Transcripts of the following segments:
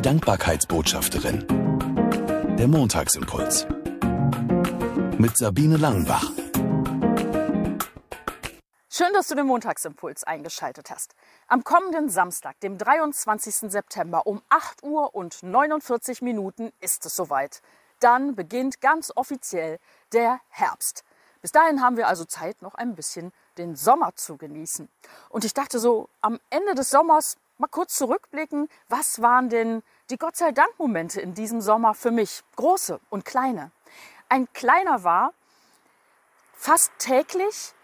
Die Dankbarkeitsbotschafterin. Der Montagsimpuls. Mit Sabine Langenbach. Schön, dass du den Montagsimpuls eingeschaltet hast. Am kommenden Samstag, dem 23. September um 8 Uhr und 49 Minuten ist es soweit. Dann beginnt ganz offiziell der Herbst. Bis dahin haben wir also Zeit, noch ein bisschen den Sommer zu genießen. Und ich dachte so, am Ende des Sommers mal kurz zurückblicken, was waren denn die Gott sei Dank Momente in diesem Sommer für mich, große und kleine. Ein kleiner war fast täglich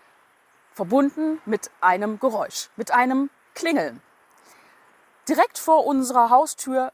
verbunden mit einem Geräusch, mit einem Klingeln. Direkt vor unserer Haustür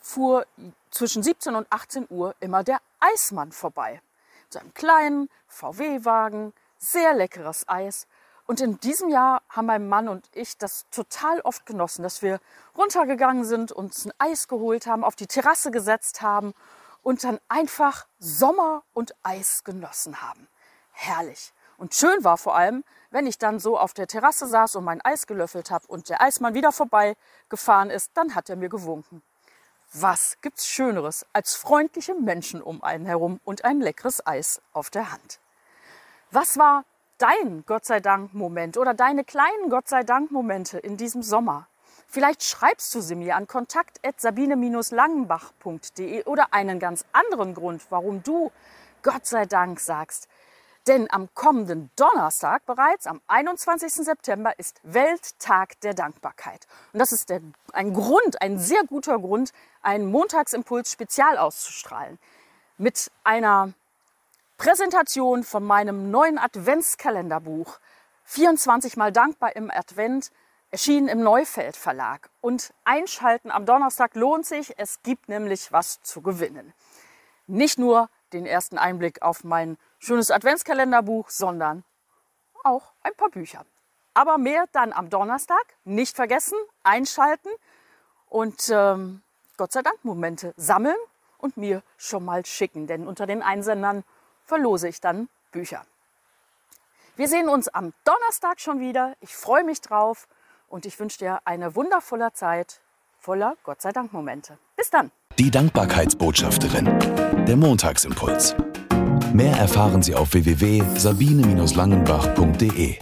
fuhr zwischen 17 und 18 Uhr immer der Eismann vorbei zu einem kleinen VW-Wagen, sehr leckeres Eis. Und in diesem Jahr haben mein Mann und ich das total oft genossen, dass wir runtergegangen sind, uns ein Eis geholt haben, auf die Terrasse gesetzt haben und dann einfach Sommer und Eis genossen haben. Herrlich. Und schön war vor allem, wenn ich dann so auf der Terrasse saß und mein Eis gelöffelt habe und der Eismann wieder vorbeigefahren ist, dann hat er mir gewunken. Was gibt's Schöneres als freundliche Menschen um einen herum und ein leckeres Eis auf der Hand? Was war dein Gott sei Dank Moment oder deine kleinen Gott sei Dank Momente in diesem Sommer? Vielleicht schreibst du sie mir an kontakt@sabine-langenbach.de oder einen ganz anderen Grund, warum du Gott sei Dank sagst. Denn am kommenden Donnerstag bereits, am 21. September, ist Welttag der Dankbarkeit. Und das ist der, ein Grund, ein sehr guter Grund, einen Montagsimpuls spezial auszustrahlen. Mit einer Präsentation von meinem neuen Adventskalenderbuch 24 mal dankbar im Advent erschienen im Neufeld Verlag. Und einschalten am Donnerstag lohnt sich. Es gibt nämlich was zu gewinnen. Nicht nur den ersten Einblick auf mein schönes Adventskalenderbuch, sondern auch ein paar Bücher. Aber mehr dann am Donnerstag. Nicht vergessen, einschalten und ähm, Gott sei Dank Momente sammeln und mir schon mal schicken. Denn unter den Einsendern verlose ich dann Bücher. Wir sehen uns am Donnerstag schon wieder. Ich freue mich drauf und ich wünsche dir eine wundervolle Zeit voller Gott sei Dank Momente. Bis dann. Die Dankbarkeitsbotschafterin. Der Montagsimpuls. Mehr erfahren Sie auf www.sabine-langenbach.de.